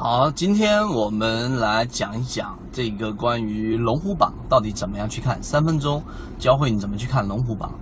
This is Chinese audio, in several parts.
好，今天我们来讲一讲这个关于龙虎榜到底怎么样去看，三分钟教会你怎么去看龙虎榜。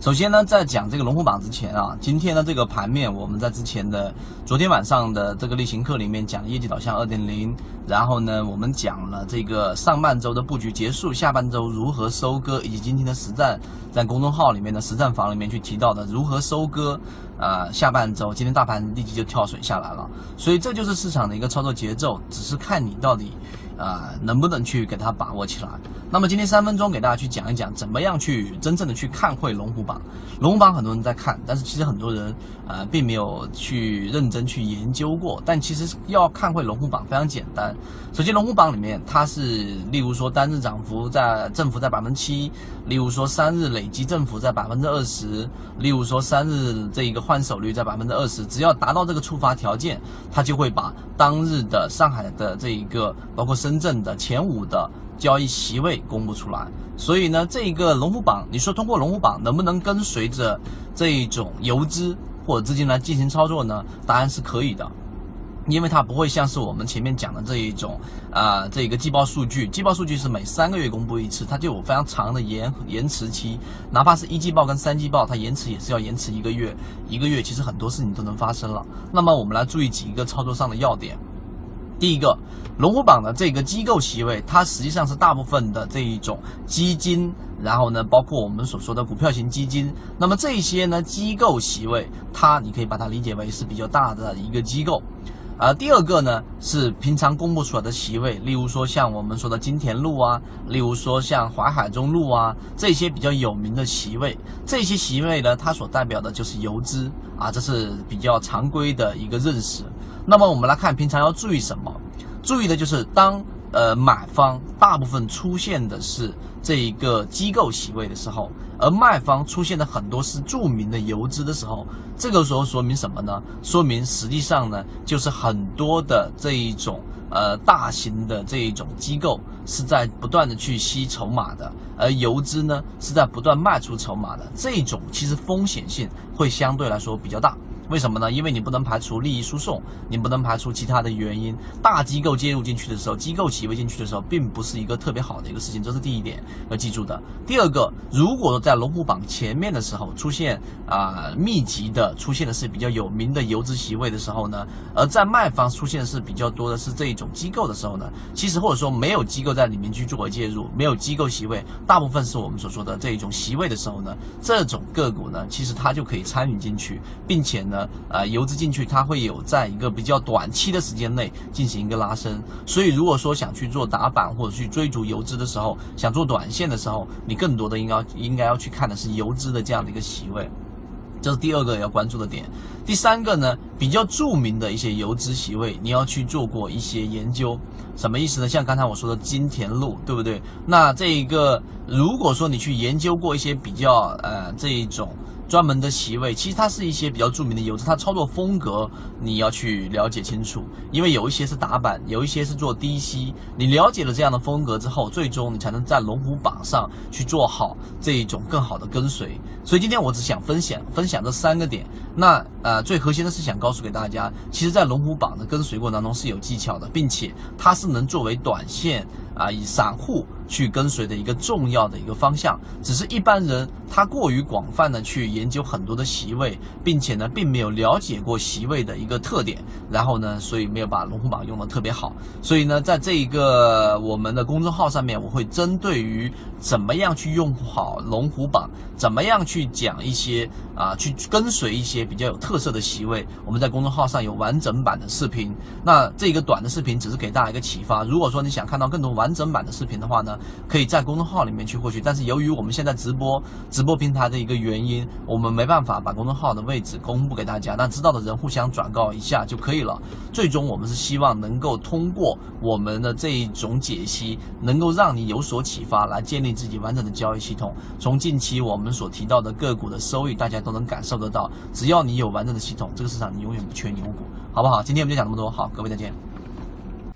首先呢，在讲这个龙虎榜之前啊，今天的这个盘面，我们在之前的昨天晚上的这个例行课里面讲业绩导向二点零，然后呢，我们讲了这个上半周的布局结束，下半周如何收割，以及今天的实战，在公众号里面的实战房里面去提到的如何收割，呃，下半周今天大盘立即就跳水下来了，所以这就是市场的一个操作节奏，只是看你到底。啊，能不能去给它把握起来？那么今天三分钟给大家去讲一讲，怎么样去真正的去看会龙虎榜。龙虎榜很多人在看，但是其实很多人呃并没有去认真去研究过。但其实要看会龙虎榜非常简单。首先龙虎榜里面它是，例如说单日涨幅在振幅在百分之七，例如说三日累计振幅在百分之二十，例如说三日这一个换换手率在百分之二十，只要达到这个触发条件，它就会把当日的上海的这一个包括。深圳的前五的交易席位公布出来，所以呢，这一个龙虎榜，你说通过龙虎榜能不能跟随着这一种游资或者资金来进行操作呢？答案是可以的，因为它不会像是我们前面讲的这一种啊，这个季报数据，季报数据是每三个月公布一次，它就有非常长的延延迟期，哪怕是一季报跟三季报，它延迟也是要延迟一个月，一个月其实很多事情都能发生了。那么我们来注意几个操作上的要点。第一个，龙虎榜的这个机构席位，它实际上是大部分的这一种基金，然后呢，包括我们所说的股票型基金。那么这些呢，机构席位，它你可以把它理解为是比较大的一个机构。而，第二个呢是平常公布出来的席位，例如说像我们说的金田路啊，例如说像淮海中路啊，这些比较有名的席位，这些席位呢，它所代表的就是游资啊，这是比较常规的一个认识。那么我们来看平常要注意什么？注意的就是当呃买方大部分出现的是这一个机构席位的时候，而卖方出现的很多是著名的游资的时候，这个时候说明什么呢？说明实际上呢，就是很多的这一种呃大型的这一种机构是在不断的去吸筹码的，而游资呢是在不断卖出筹码的，这种其实风险性会相对来说比较大。为什么呢？因为你不能排除利益输送，你不能排除其他的原因。大机构介入进去的时候，机构企位进去的时候，并不是一个特别好的一个事情，这是第一点要记住的。第二个，如果在龙虎榜前面的时候出现啊密集的出现的是比较有名的游资席位的时候呢，而在卖方出现的是比较多的是这一种机构的时候呢，其实或者说没有机构在里面去做介入，没有机构席位，大部分是我们所说的这一种席位的时候呢，这种个股呢，其实它就可以参与进去，并且呢。呃，游资进去，它会有在一个比较短期的时间内进行一个拉升。所以，如果说想去做打板或者去追逐游资的时候，想做短线的时候，你更多的应该应该要去看的是游资的这样的一个席位，这是第二个要关注的点。第三个呢，比较著名的一些游资席位，你要去做过一些研究，什么意思呢？像刚才我说的金田路，对不对？那这一个，如果说你去研究过一些比较呃这一种。专门的席位，其实它是一些比较著名的游资，它操作风格你要去了解清楚，因为有一些是打板，有一些是做低吸。你了解了这样的风格之后，最终你才能在龙虎榜上去做好这一种更好的跟随。所以今天我只想分享分享这三个点。那呃，最核心的是想告诉给大家，其实，在龙虎榜的跟随过程当中是有技巧的，并且它是能作为短线啊以散户。去跟随的一个重要的一个方向，只是一般人他过于广泛的去研究很多的席位，并且呢，并没有了解过席位的一个特点，然后呢，所以没有把龙虎榜用的特别好。所以呢，在这一个我们的公众号上面，我会针对于怎么样去用好龙虎榜，怎么样去讲一些啊，去跟随一些比较有特色的席位，我们在公众号上有完整版的视频。那这个短的视频只是给大家一个启发。如果说你想看到更多完整版的视频的话呢？可以在公众号里面去获取，但是由于我们现在直播直播平台的一个原因，我们没办法把公众号的位置公布给大家。那知道的人互相转告一下就可以了。最终我们是希望能够通过我们的这一种解析，能够让你有所启发，来建立自己完整的交易系统。从近期我们所提到的个股的收益，大家都能感受得到。只要你有完整的系统，这个市场你永远不缺牛股，好不好？今天我们就讲这么多，好，各位再见。